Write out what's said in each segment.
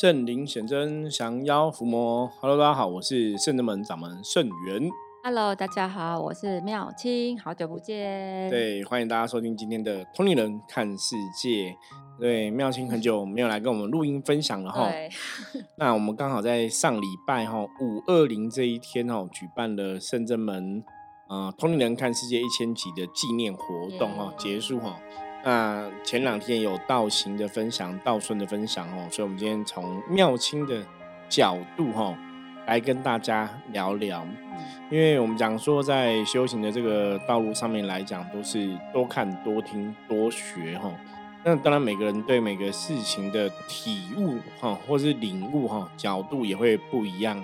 圣灵显真，降妖伏魔。Hello，大家好，我是圣真门掌门圣元。Hello，大家好，我是妙清，好久不见。对，欢迎大家收听今天的《通灵人看世界》。对，妙清很久没有来跟我们录音分享了哈。那我们刚好在上礼拜哈五二零这一天哈，举办了圣真门呃通灵人看世界一千集的纪念活动哈，结束哈。那前两天有道行的分享，道顺的分享哦，所以我们今天从妙清的角度哈来跟大家聊聊，因为我们讲说在修行的这个道路上面来讲，都是多看多听多学哈。那当然每个人对每个事情的体悟哈，或是领悟哈角度也会不一样。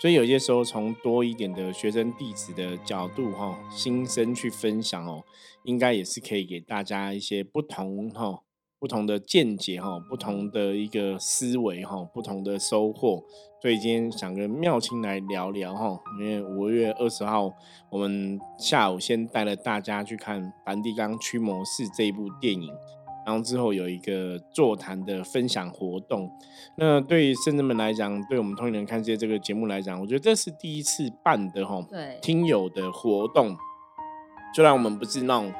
所以有些时候，从多一点的学生弟子的角度哈，心声去分享哦，应该也是可以给大家一些不同哈、不同的见解哈、不同的一个思维哈、不同的收获。所以今天想跟妙清来聊聊哈，因为五月二十号我们下午先带了大家去看《梵蒂冈驱魔士》这一部电影。然后之后有一个座谈的分享活动，那对于圣人们来讲，对我们通灵人看世界这个节目来讲，我觉得这是第一次办的哈，对，听友的活动。虽然我们不是那种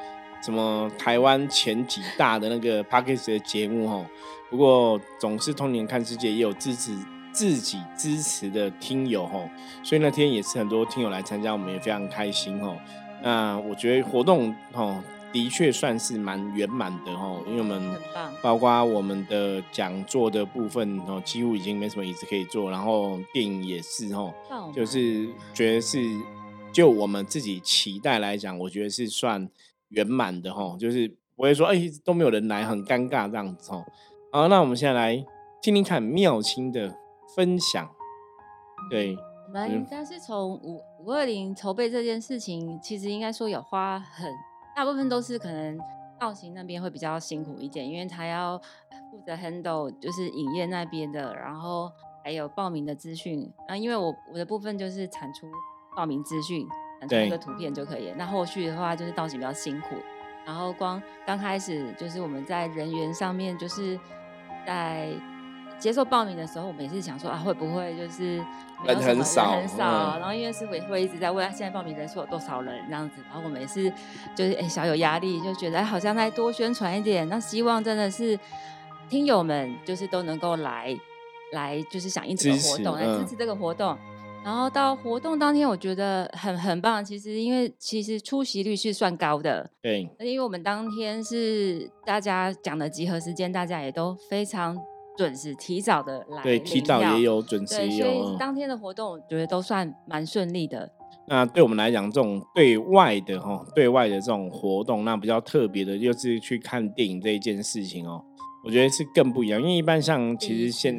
什么台湾前几大的那个 p a c k a g e 的节目哈，不过总是通年看世界也有支持自己支持的听友哈，所以那天也是很多听友来参加，我们也非常开心哈。那我觉得活动哈。的确算是蛮圆满的哦，因为我们包括我们的讲座的部分哦，几乎已经没什么椅子可以坐，然后电影也是哦，就是觉得是就我们自己期待来讲，我觉得是算圆满的哦，就是不会说哎都没有人来很尴尬这样子哦。好，那我们现在来听听看妙清的分享。对，我们应该是从五五二零筹备这件事情，其实应该说有花很。大部分都是可能造型那边会比较辛苦一点，因为他要负责 handle 就是影业那边的，然后还有报名的资讯。啊，因为我我的部分就是产出报名资讯，产出一个图片就可以。那后续的话就是造型比较辛苦，然后光刚开始就是我们在人员上面就是在。接受报名的时候，我们也是想说啊，会不会就是人很少，很少。然后因为师傅也会一直在问他现在报名人数有多少人这样子，然后我们也是就是哎小有压力，就觉得哎好像再多宣传一点。那希望真的是听友们就是都能够来来就是响应这个活动，来支持这个活动。然后到活动当天，我觉得很很棒。其实因为其实出席率是算高的，对。因为我们当天是大家讲的集合时间，大家也都非常。准时提早的来，对，提早也有准时也有。当天的活动，我觉得都算蛮顺利的。那对我们来讲，这种对外的哈，对外的这种活动，那比较特别的，就是去看电影这一件事情哦。我觉得是更不一样，因为一般像其实现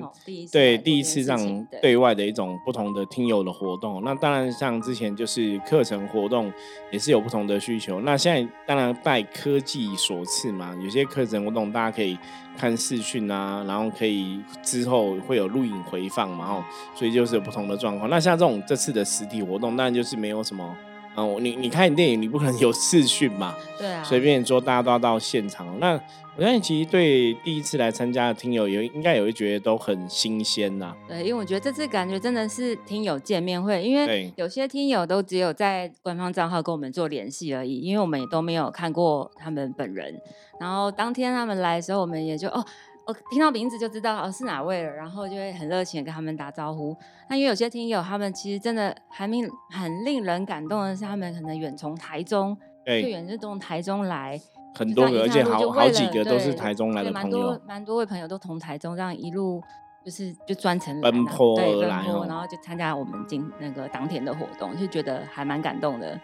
对第一次这样对外的一种不同的听友的活动，那当然像之前就是课程活动也是有不同的需求。那现在当然拜科技所赐嘛，有些课程活动大家可以看视讯啊，然后可以之后会有录影回放嘛，哦，所以就是有不同的状况。那像这种这次的实体活动，当然就是没有什么。哦，你你看电影，你不可能有视讯嘛？对啊，随便说，大家都要到现场。那我相信，其实对第一次来参加的听友，有应该也会觉得都很新鲜呐。对，因为我觉得这次感觉真的是听友见面会，因为有些听友都只有在官方账号跟我们做联系而已，因为我们也都没有看过他们本人。然后当天他们来的时候，我们也就哦。我听到名字就知道哦是哪位了，然后就会很热情的跟他们打招呼。那因为有些听友他们其实真的还令很令人感动的是，他们可能远从台中，最远是从台中来，很多个，而且好好几个都是台中来的朋友，蛮多蛮多位朋友都从台中这样一路就是就专程奔波而来，然后就参加我们今那个当天的活动，就觉得还蛮感动的。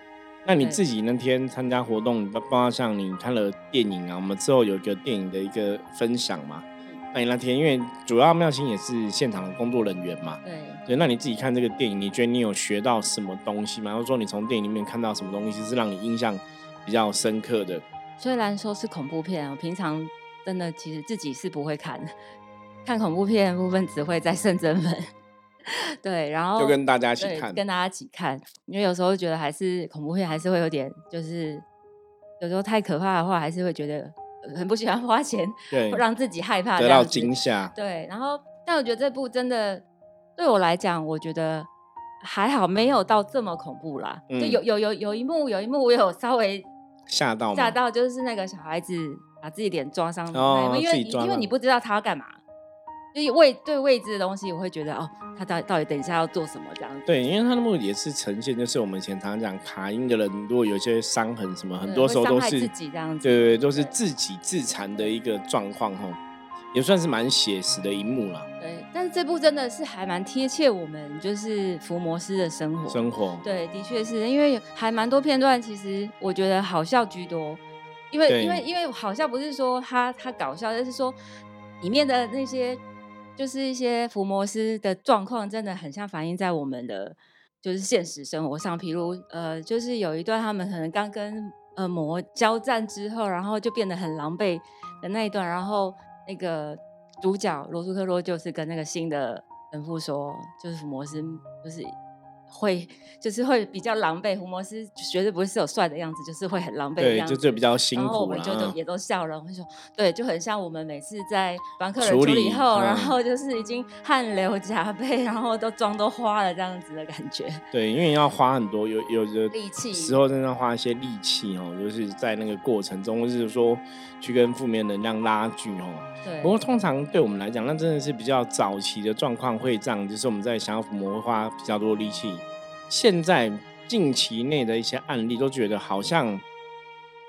那你自己那天参加活动，包括像你看了电影啊，我们之后有一个电影的一个分享嘛？那你那天，因为主要妙心也是现场的工作人员嘛，对对，那你自己看这个电影，你觉得你有学到什么东西吗？或者说你从电影里面看到什么东西是让你印象比较深刻的？虽然说是恐怖片，我平常真的其实自己是不会看，看恐怖片部分只会在圣真门，对，然后就跟大家一起看，跟大家一起看，因为有时候觉得还是恐怖片还是会有点，就是有时候太可怕的话，还是会觉得。很不喜欢花钱，对，让自己害怕，得到惊吓。对，然后但我觉得这部真的对我来讲，我觉得还好，没有到这么恐怖啦。就有有有有一幕，有一幕我有稍微 吓到吓到，就是那个小孩子把自己脸撞伤，因为因为你不知道他要干嘛。所以未对未知的东西，我会觉得哦，他到到底等一下要做什么这样子？对，因为他的目的也是呈现，就是我们以前常常讲卡因的人，如果有些伤痕什么，很多时候都是自己这样子，对对，都是自己自残的一个状况哈，也算是蛮写实的一幕了。对，但是这部真的是还蛮贴切我们就是福摩斯的生活生活。对，的确是因为还蛮多片段，其实我觉得好笑居多，因为因为因为好笑不是说他他搞笑，而是说里面的那些。就是一些福摩斯的状况，真的很像反映在我们的就是现实生活上。譬如，呃，就是有一段他们可能刚跟呃魔交战之后，然后就变得很狼狈的那一段，然后那个主角罗素克洛就是跟那个新的神父说，就是福摩斯就是。会就是会比较狼狈，胡摩斯绝对不会是有帅的样子，就是会很狼狈的样子。对，就就比较辛苦。然后我们就都也都笑了，我们说对，就很像我们每次在帮客人处理后，然后就是已经汗流浃背，然后都妆都花了这样子的感觉。对，因为要花很多，有有的力气时候，真的花一些力气哦，就是在那个过程中，或是说去跟负面能量拉锯哦。对。不过通常对我们来讲，那真的是比较早期的状况会这样，就是我们在想要抚摸花比较多力气。现在近期内的一些案例，都觉得好像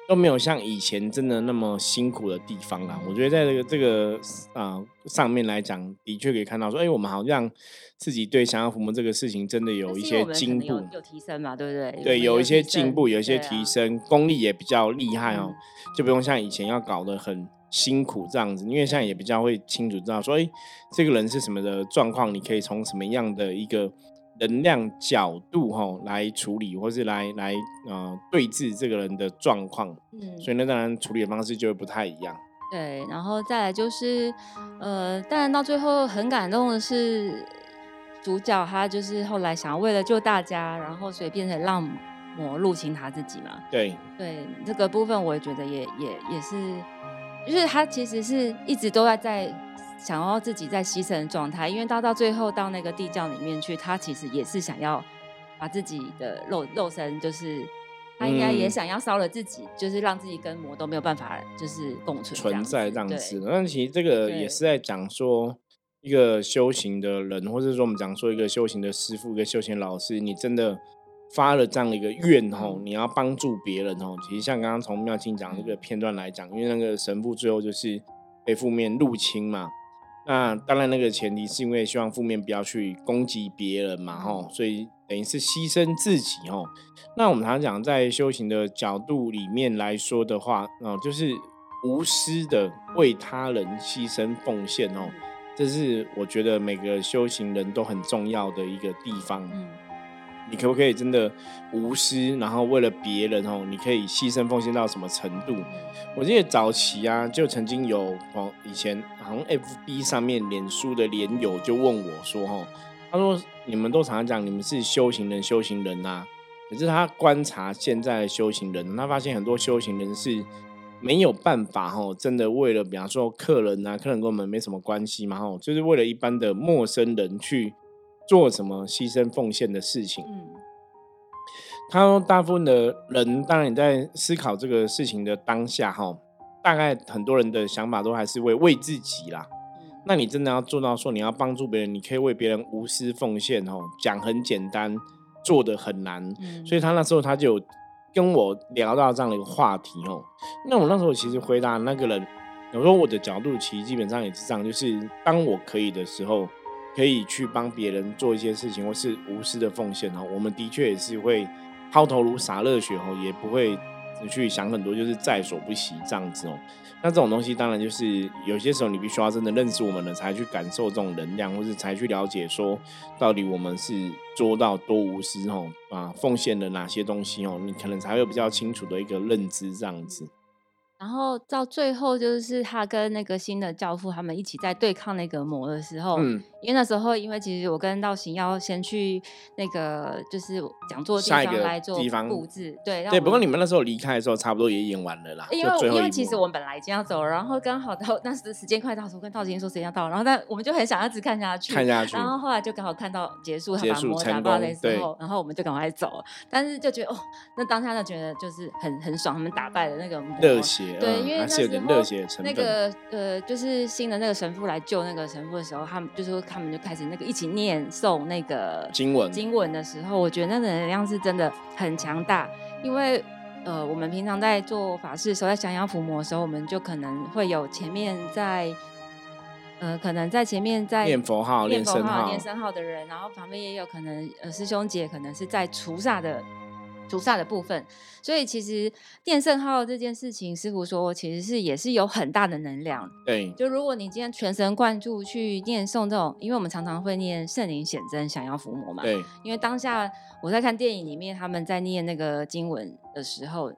都没有像以前真的那么辛苦的地方啦。我觉得在这个这个啊上面来讲，的确可以看到说，哎，我们好像自己对想要抚摸这个事情，真的有一些进步，有提升嘛，对不对？对，有一些进步，有一些提升，功力也比较厉害哦，就不用像以前要搞得很辛苦这样子。因为现在也比较会清楚知道说，哎，这个人是什么的状况，你可以从什么样的一个。能量角度哈来处理，或是来来呃对峙这个人的状况，嗯，所以那当然处理的方式就会不太一样。对，然后再来就是呃，当然到最后很感动的是主角他就是后来想要为了救大家，然后所以变成让魔入侵他自己嘛。对对，这个部分我也觉得也也也是，就是他其实是一直都在在。想要自己在牺牲的状态，因为到到最后到那个地窖里面去，他其实也是想要把自己的肉肉身，就是他应该也想要烧了自己，就是让自己跟魔都没有办法就是共存存在这样子。但其实这个也是在讲说一个修行的人，或者说我们讲说一个修行的师傅、一个修行老师，你真的发了这样的一个愿吼，你要帮助别人吼。其实像刚刚从妙清讲这个片段来讲，因为那个神父最后就是被负面入侵嘛。那当然，那个前提是因为希望负面不要去攻击别人嘛，吼，所以等于是牺牲自己，吼。那我们常常讲，在修行的角度里面来说的话，哦，就是无私的为他人牺牲奉献，哦，这是我觉得每个修行人都很重要的一个地方。你可不可以真的无私，然后为了别人哦，你可以牺牲奉献到什么程度？我记得早期啊，就曾经有哦，以前好像 F B 上面脸书的连友就问我说：“哦，他说你们都常常讲你们是修行人，修行人呐，可是他观察现在的修行人，他发现很多修行人是没有办法哦，真的为了比方说客人啊，客人跟我们没什么关系嘛，哈，就是为了一般的陌生人去。”做什么牺牲奉献的事情？嗯，他说，大部分的人，当然你在思考这个事情的当下，哈，大概很多人的想法都还是为为自己啦。那你真的要做到说你要帮助别人，你可以为别人无私奉献，哦，讲很简单，做的很难。所以他那时候他就跟我聊到这样的一个话题，哦。那我那时候其实回答那个人，我说我的角度其实基本上也是这样，就是当我可以的时候。可以去帮别人做一些事情，或是无私的奉献哦。我们的确也是会抛头颅洒热血哦，也不会去想很多，就是在所不惜这样子哦。那这种东西当然就是有些时候你必须要真的认识我们了，才去感受这种能量，或是才去了解说到底我们是做到多无私哦啊，奉献了哪些东西哦，你可能才会比较清楚的一个认知这样子。然后到最后，就是他跟那个新的教父他们一起在对抗那个魔的时候，嗯，因为那时候，因为其实我跟道行要先去那个就是讲座地方来做布置，对对。不过你们那时候离开的时候，差不多也演完了啦。因为因为其实我们本来已经要走了，然后刚好到那时时间快到，我跟道行说时间要到，然后但我们就很想要一直看下去，看下去。然后后来就刚好看到结束，他把魔打爆的时候，然后我们就赶快走。但是就觉得哦，那当下就觉得就是很很爽，他们打败了那个魔，热血，对，因为那时。热血成那个呃，就是新的那个神父来救那个神父的时候，他们就说他们就开始那个一起念诵那个经文经文的时候，我觉得那个能量是真的很强大。因为呃，我们平常在做法事的时候，在降妖伏魔的时候，我们就可能会有前面在呃，可能在前面在念佛号、念佛号、念声号的人，然后旁边也有可能呃师兄姐可能是在除煞的。菩萨的部分，所以其实电圣号这件事情，师傅说其实是也是有很大的能量。对，就如果你今天全神贯注去念诵这种，因为我们常常会念圣灵显真，想要伏魔嘛。对，因为当下我在看电影里面，他们在念那个经文的时候，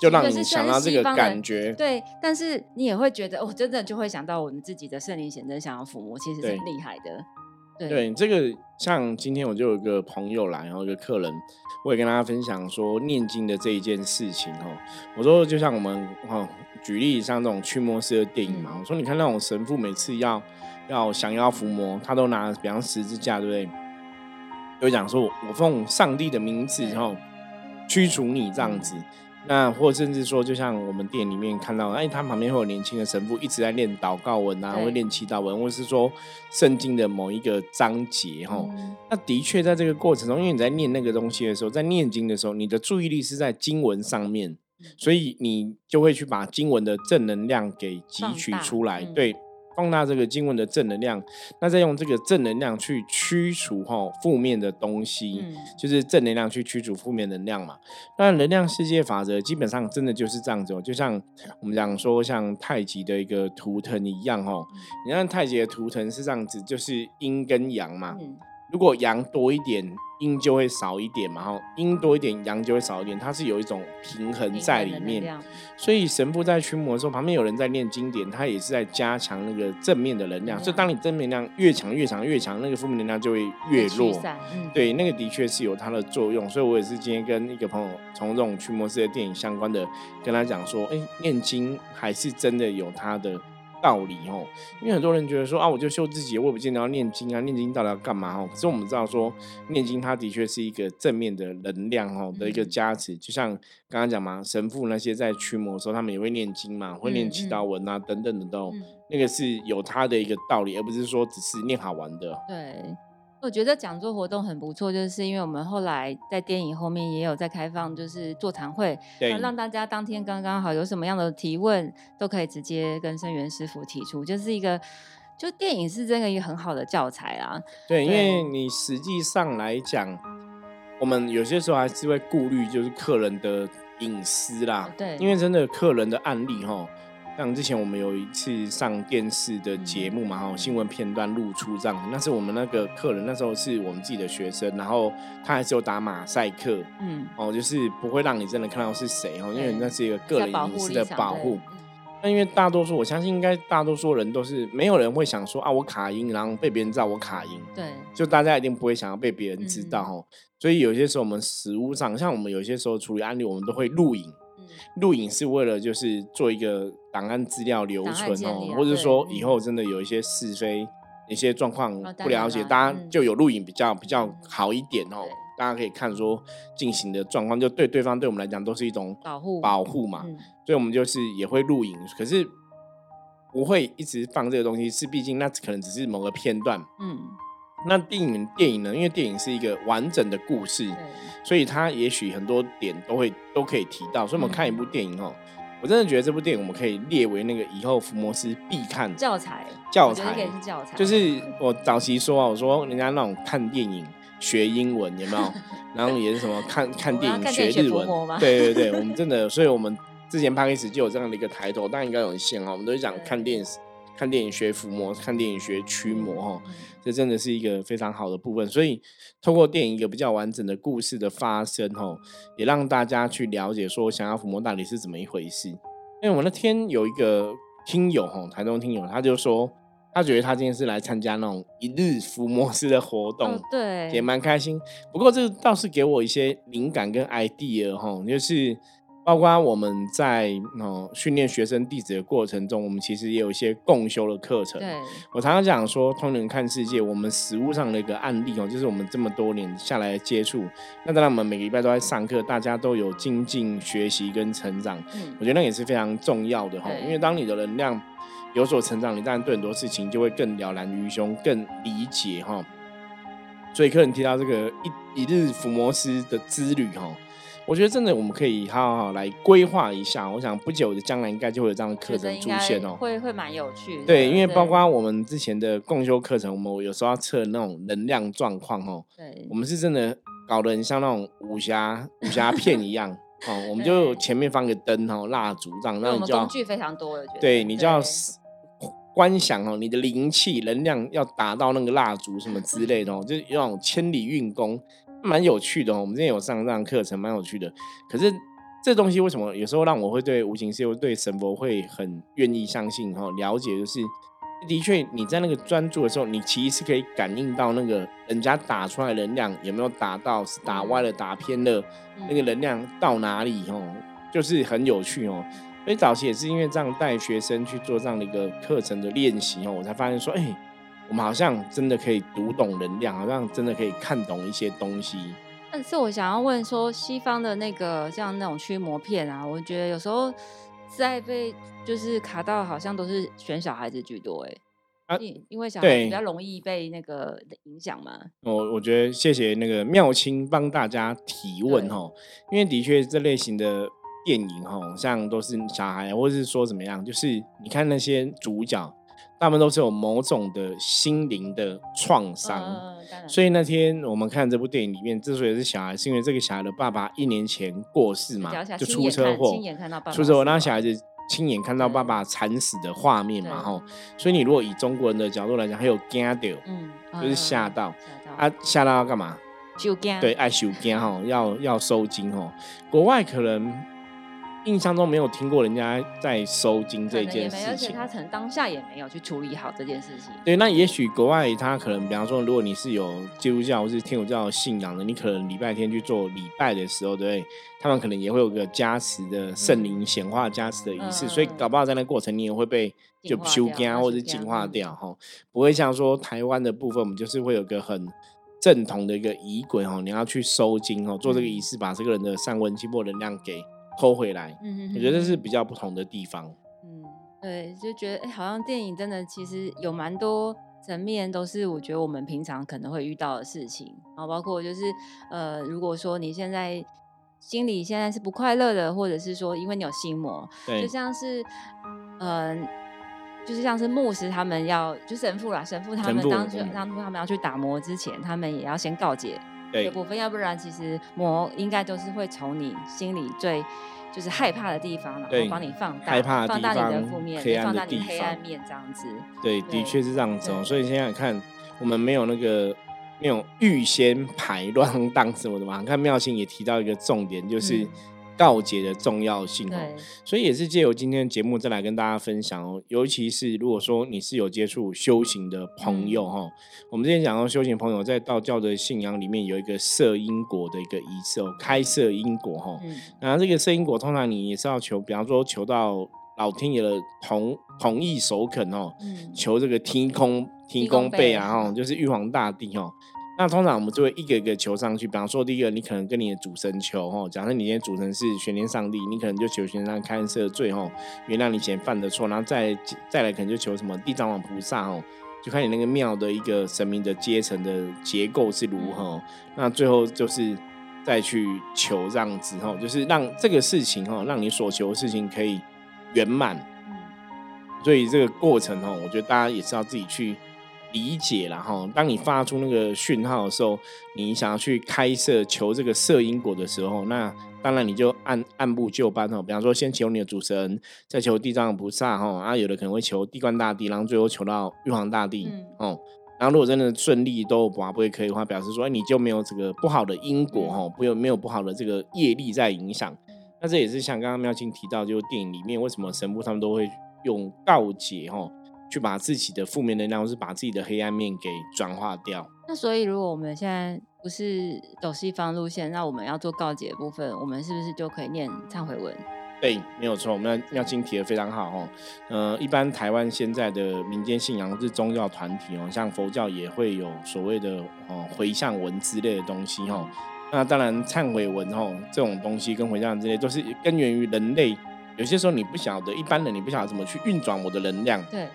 就让你想到这个感觉。对，但是你也会觉得，哦，真的就会想到我们自己的圣灵显真，想要伏魔，其实是很厉害的。对，这个像今天我就有一个朋友来，然后一个客人，我也跟大家分享说念经的这一件事情哦。我说就像我们哦举例像这种驱魔师的电影嘛，我说你看那种神父每次要要降妖伏魔，他都拿比方十字架，对不对？就讲说我奉上帝的名字，然后驱除你这样子。那或甚至说，就像我们店里面看到，哎，他旁边会有年轻的神父一直在念祷告文啊，会念祈祷文，或是说圣经的某一个章节哈。那的确在这个过程中，因为你在念那个东西的时候，在念经的时候，你的注意力是在经文上面，所以你就会去把经文的正能量给汲取出来，对。放大这个经文的正能量，那再用这个正能量去驱除哈负面的东西，就是正能量去驱除负面能量嘛。那能量世界法则基本上真的就是这样子哦，就像我们讲说像太极的一个图腾一样哦。你看太极的图腾是这样子，就是阴跟阳嘛。如果阳多一点。阴就会少一点嘛，哈，阴多一点，阳就会少一点，它是有一种平衡在里面。所以神父在驱魔的时候，旁边有人在念经典，他也是在加强那个正面的能量。所以当你正面能量越强越强越强，那个负面能量就会越弱。对，那个的确是有它的作用。所以我也是今天跟一个朋友从这种驱魔师的电影相关的跟他讲说，哎，念经还是真的有它的。道理哦，因为很多人觉得说啊，我就修自己，我也不见得要念经啊，念经到底要干嘛哦？可是我们知道说，念经它的确是一个正面的能量哦的一个加持，就像刚刚讲嘛，神父那些在驱魔的时候，他们也会念经嘛，会念祈祷文啊等等的都，那个是有它的一个道理，而不是说只是念好玩的。对。我觉得讲座活动很不错，就是因为我们后来在电影后面也有在开放，就是座谈会，让大家当天刚刚好有什么样的提问，都可以直接跟生源师傅提出，就是一个，就电影是真的一个很好的教材啊。对，因为你实际上来讲，我们有些时候还是会顾虑，就是客人的隐私啦。对，因为真的客人的案例哈。像之前我们有一次上电视的节目嘛，哈，新闻片段露出这样，那是我们那个客人，那时候是我们自己的学生，然后他还是有打马赛克，嗯，哦，就是不会让你真的看到是谁哦，因为那是一个个人隐私的保护。那因为大多数，我相信应该大多数人都是没有人会想说啊，我卡音，然后被别人知道我卡音，对，就大家一定不会想要被别人知道哈。所以有些时候我们实物上，像我们有些时候处理案例，我们都会录影。录影是为了就是做一个档案资料留存哦，或者说以后真的有一些是非、一些状况不了解，大家就有录影比较比较好一点哦。大家可以看说进行的状况，就对对方对我们来讲都是一种保护保护嘛。所以我们就是也会录影，可是不会一直放这个东西，是毕竟那可能只是某个片段。嗯。那电影电影呢？因为电影是一个完整的故事，所以它也许很多点都会都可以提到。所以我们看一部电影哦，我真的觉得这部电影我们可以列为那个以后福摩斯必看教材。教材是教材，就是我早期说啊，我说人家那种看电影学英文有没有？然后也是什么 看看电影学日文？对对对，我们真的，所以我们之前拍开始就有这样的一个抬头，但应该有限哦。我们都是讲看电视。看电影学伏魔，看电影学驱魔，哈，这真的是一个非常好的部分。所以，透过电影一个比较完整的故事的发生，哈，也让大家去了解说，想要伏魔到底是怎么一回事。因为我那天有一个听友哈，台中听友，他就说。他觉得他今天是来参加那种一日伏魔师的活动，对，也蛮开心。不过这倒是给我一些灵感跟 idea 哈，就是包括我们在哦训练学生弟子的过程中，我们其实也有一些共修的课程。对，我常常讲说，通人看世界，我们实物上的一个案例哦，就是我们这么多年下来的接触。那当然，我们每个礼拜都在上课，大家都有精进学习跟成长。嗯，我觉得那也是非常重要的哈，因为当你的能量。有所成长，你当然对很多事情就会更了然于胸，更理解哈。所以客人提到这个一一日伏魔师的之旅哈，我觉得真的我们可以好好来规划一下。我想不久的将来应该就会有这样的课程出现哦，会会蛮有趣。对，因为包括我们之前的共修课程，我们有时候要测那种能量状况哦。对，我们是真的搞得很像那种武侠 武侠片一样。哦，我们就前面放个灯哦，蜡烛这样，那你就工具非常多对你就要观想哦，你的灵气能量要达到那个蜡烛什么 之类的哦，就是那种千里运功，蛮有趣的哦。我们之前有上这样课程，蛮有趣的。可是这东西为什么有时候让我会对无形世界、对神佛会很愿意相信哈？了解就是，的确你在那个专注的时候，你其实是可以感应到那个人家打出来能量有没有打到，是打歪了、打偏了。那个能量到哪里哦，就是很有趣哦。所以早期也是因为这样带学生去做这样的一个课程的练习哦，我才发现说，哎，我们好像真的可以读懂能量，好像真的可以看懂一些东西。但是我想要问说，西方的那个像那种驱魔片啊，我觉得有时候在被就是卡到，好像都是选小孩子居多哎。啊，因为小孩比较容易被那个影响嘛。我我觉得谢谢那个妙清帮大家提问哈，因为的确这类型的电影哈，像都是小孩或者是说怎么样，就是你看那些主角，他们都是有某种的心灵的创伤。所以那天我们看这部电影里面，之所以是小孩，是因为这个小孩的爸爸一年前过世嘛，就出车祸，出车祸，那小孩子。亲眼看到爸爸惨死的画面嘛，吼，所以你如果以中国人的角度来讲，还有惊到，嗯，就是吓到，啊，吓到要干嘛？收惊，对，爱收惊吼，要要收惊吼，国外可能。印象中没有听过人家在收金这件事情，而且他可能当下也没有去处理好这件事情。对，那也许国外他可能，比方说，如果你是有基督教或是天主教信仰的，你可能礼拜天去做礼拜的时候，对，他们可能也会有个加持的圣灵显化加持的仪式，所以搞不好在那过程你也会被就修干或者净化掉哈，不会像说台湾的部分，我们就是会有个很正统的一个仪轨哈，你要去收金哦，做这个仪式，把这个人的上温气波能量给。偷回来，嗯嗯我觉得这是比较不同的地方。嗯，对，就觉得哎，好像电影真的其实有蛮多层面，都是我觉得我们平常可能会遇到的事情。然后包括就是呃，如果说你现在心里现在是不快乐的，或者是说因为你有心魔，就像是嗯，就是像是牧师他们要就神父啦，神父他们当初当初他们要去打磨之前，他们也要先告诫。对部分，要不然其实魔应该都是会从你心里最就是害怕的地方，然后帮你放大，害怕放大你的负面，放大你黑暗面这样子。对，的确是这样子哦。所以现在看，我们没有那个没有预先排乱 当什么的嘛。看妙心也提到一个重点，就是。告解的重要性哦，所以也是借由今天的节目再来跟大家分享哦。尤其是如果说你是有接触修行的朋友哈，我们之前讲到修行朋友在道教的信仰里面有一个摄因果的一个仪式哦，开设因果哈。然后这个摄因果通常你也是要求，比方说求到老天爷的同同意首肯哦，求这个天空天空背啊哈，就是玉皇大帝哦。那通常我们就会一个一个求上去，比方说第一个，你可能跟你的主神求哦，假设你今天主神是玄天上帝，你可能就求玄天上开赦罪吼，原谅你以前犯的错，然后再再来可能就求什么地藏王菩萨哦，就看你那个庙的一个神明的阶层的结构是如何，那最后就是再去求这样子吼，就是让这个事情吼，让你所求的事情可以圆满。嗯，所以这个过程吼，我觉得大家也是要自己去。理解了哈，当你发出那个讯号的时候，你想要去开设求这个摄因果的时候，那当然你就按按部就班哈。比方说，先求你的主神，再求地藏菩萨哈，啊，有的可能会求地官大帝，然后最后求到玉皇大帝哦。然后如果真的顺利都不会可以的话，表示说你就没有这个不好的因果哈，不有没有不好的这个业力在影响。那这也是像刚刚妙清提到，就是电影里面为什么神父他们都会用告解哈，去把自己的负面能量，或是把自己的黑暗面给转化掉。那所以如果我们现在不是走西方路线，那我们要做告解的部分，我们是不是就可以念忏悔文？对，没有错，我们要要清提的非常好哦。呃，一般台湾现在的民间信仰是宗教团体哦，像佛教也会有所谓的哦回向文之类的东西哦。那当然忏悔文哦这种东西跟回向之类都是根源于人类，有些时候你不晓得，一般人你不晓得怎么去运转我的能量。对。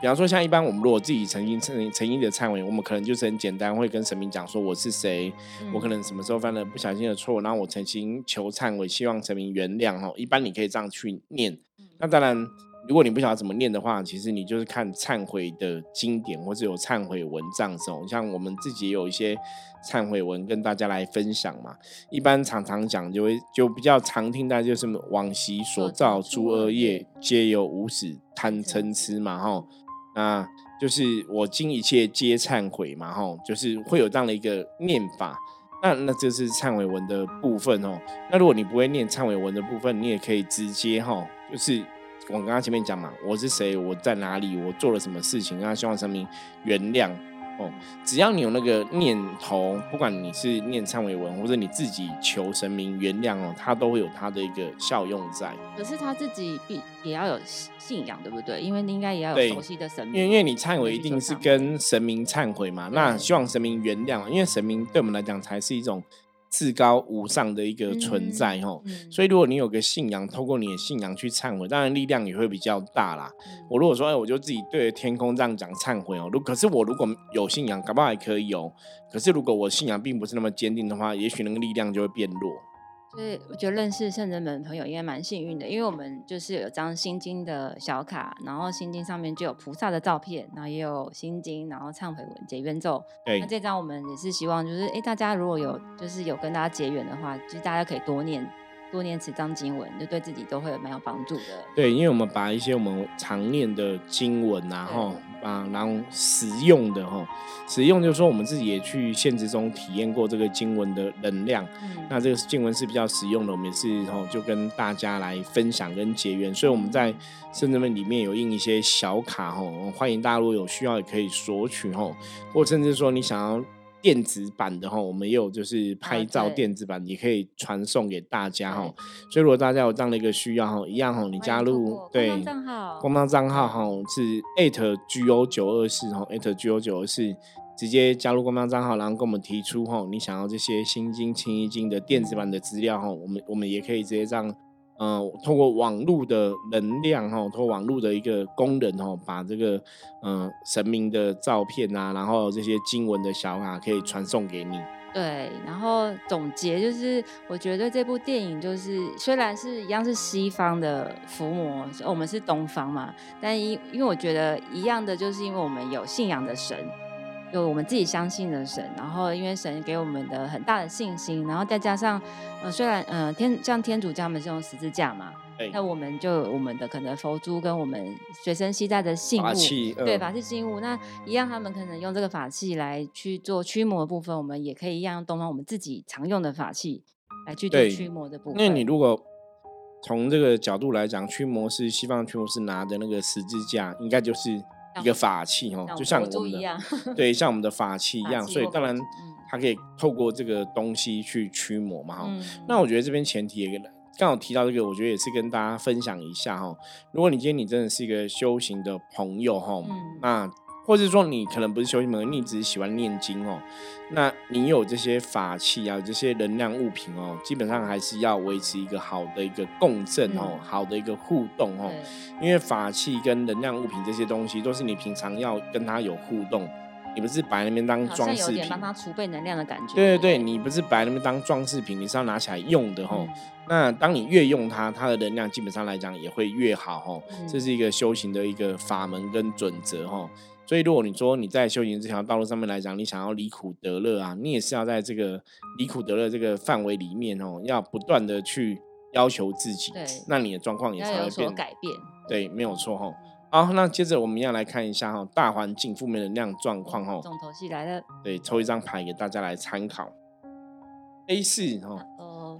比方说，像一般我们如果自己曾经曾曾经的忏悔，我们可能就是很简单，会跟神明讲说我是谁，我可能什么时候犯了不小心的错，然后我诚心求忏悔，希望神明原谅哦。一般你可以这样去念。那当然，如果你不晓得怎么念的话，其实你就是看忏悔的经典，或者有忏悔文章哦。像我们自己也有一些忏悔文跟大家来分享嘛。一般常常讲就会就比较常听到就是往昔所造诸恶业，皆由无始贪嗔痴嘛哈。那就是我今一切皆忏悔嘛，吼，就是会有这样的一个念法。那那这是忏悔文的部分哦。那如果你不会念忏悔文的部分，你也可以直接哈，就是我刚刚前面讲嘛，我是谁，我在哪里，我做了什么事情，让希望神明原谅。哦，只要你有那个念头，不管你是念忏悔文，或者你自己求神明原谅哦，它都会有它的一个效用在。可是他自己必也要有信仰，对不对？因为应该也要有熟悉的神明。因为因为你忏悔一定是跟神明忏悔嘛，那希望神明原谅，因为神明对我们来讲才是一种。至高无上的一个存在哈，所以如果你有个信仰，透过你的信仰去忏悔，当然力量也会比较大啦。我如果说，哎，我就自己对着天空这样讲忏悔哦，如可是我如果有信仰，搞不好还可以哦。可是如果我信仰并不是那么坚定的话，也许那个力量就会变弱。所以我觉得认识圣人们朋友应该蛮幸运的，因为我们就是有张心经的小卡，然后心经上面就有菩萨的照片，然后也有心经，然后忏悔文结缘咒。对，那这张我们也是希望，就是哎，大家如果有就是有跟大家结缘的话，其实大家可以多念。多念此章经文，就对自己都会蛮有帮助的。对，因为我们把一些我们常念的经文啊，哈，啊，然后实用的哈，实用就是说我们自己也去现实中体验过这个经文的能量。嗯，那这个经文是比较实用的，我们也是哈，就跟大家来分享跟结缘。所以我们在圣人们里面有印一些小卡哈，欢迎大家如果有需要也可以索取哈，或甚至说你想要。电子版的哈，我们也有就是拍照电子版，也可以传送给大家哈。所以如果大家有这样的一个需要哈，一样哈，你加入对账号，官方账号哈是 at g o 九二四哈 at g o 九二四，直接加入官方账号，然后跟我们提出哈，你想要这些心经、清一经的电子版的资料哈，我们我们也可以直接这样。嗯，通过网络的能量哈，通过网络的一个功能哈，把这个嗯神明的照片啊，然后这些经文的小卡可以传送给你。对，然后总结就是，我觉得这部电影就是虽然是一样是西方的伏魔，我们是东方嘛，但因因为我觉得一样的，就是因为我们有信仰的神。有我们自己相信的神，然后因为神给我们的很大的信心，然后再加上，呃，虽然呃天像天主教他们是用十字架嘛，那我们就我们的可能佛珠跟我们随身携带的信物，对法器信物，那一样他们可能用这个法器来去做驱魔的部分，我们也可以一样用东方我们自己常用的法器来去做驱魔的部分。那你如果从这个角度来讲，驱魔是西方驱魔师拿的那个十字架，应该就是。一个法器哦，就像我们的 对，像我们的法器一样，所以当然它可以透过这个东西去驱魔嘛哈。那我觉得这边前提也刚好提到这个，我觉得也是跟大家分享一下哈。如果你今天你真的是一个修行的朋友哈，那。或者说你可能不是修行门，你只是喜欢念经哦。那你有这些法器啊，这些能量物品哦，基本上还是要维持一个好的一个共振哦，好的一个互动哦。因为法器跟能量物品这些东西，都是你平常要跟它有互动，你不是摆那边当装饰品，帮它储备能量的感觉。对对对，你不是摆那边当装饰品，你是要拿起来用的哈。那当你越用它，它的能量基本上来讲也会越好哈。这是一个修行的一个法门跟准则哈。所以，如果你说你在修行这条道路上面来讲，你想要离苦得乐啊，你也是要在这个离苦得乐这个范围里面哦，要不断的去要求自己，那你的状况也才会变改变。对，没有错哈。好，那接着我们要来看一下哈，大环境负面能量状况哈。重头戏来了。对，抽一张牌给大家来参考。A 四哈。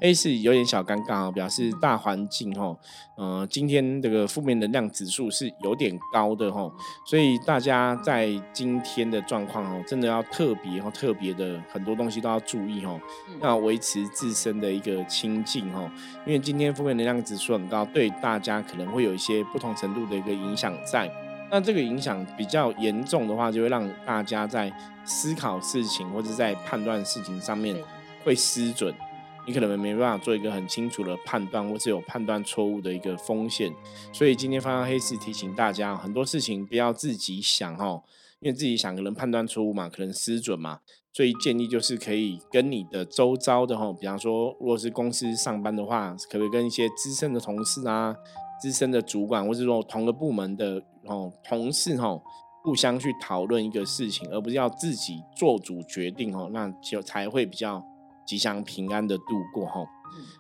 呃，A 是有点小尴尬哦，表示大环境哦，呃，今天这个负面能量指数是有点高的哦，所以大家在今天的状况哦，真的要特别哦，特别的很多东西都要注意哦，要维持自身的一个清净哦，因为今天负面能量指数很高，对大家可能会有一些不同程度的一个影响在。那这个影响比较严重的话，就会让大家在思考事情或者在判断事情上面会失准，你可能没办法做一个很清楚的判断，或是有判断错误的一个风险。所以今天发生黑市提醒大家，很多事情不要自己想哦，因为自己想可能判断错误嘛，可能失准嘛。所以建议就是可以跟你的周遭的哈，比方说如果是公司上班的话，可不可以跟一些资深的同事啊？资深的主管，或者说同个部门的哦同事哈，互相去讨论一个事情，而不是要自己做主决定哦，那就才会比较吉祥平安的度过哈。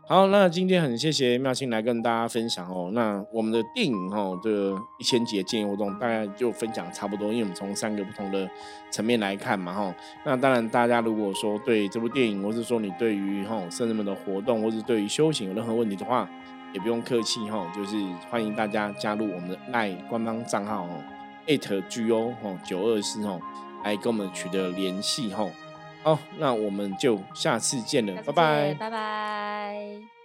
好，那今天很谢谢妙清来跟大家分享哦。那我们的电影哦，这个一千集的建议活动大概就分享差不多，因为我们从三个不同的层面来看嘛哈。那当然，大家如果说对这部电影，或是说你对于哈圣人们的活动，或是对于修行有任何问题的话，也不用客气哈，就是欢迎大家加入我们的赖官方账号哦，at g o 哦九二四哦，来跟我们取得联系哈。好，那我们就下次见了，拜拜，拜拜。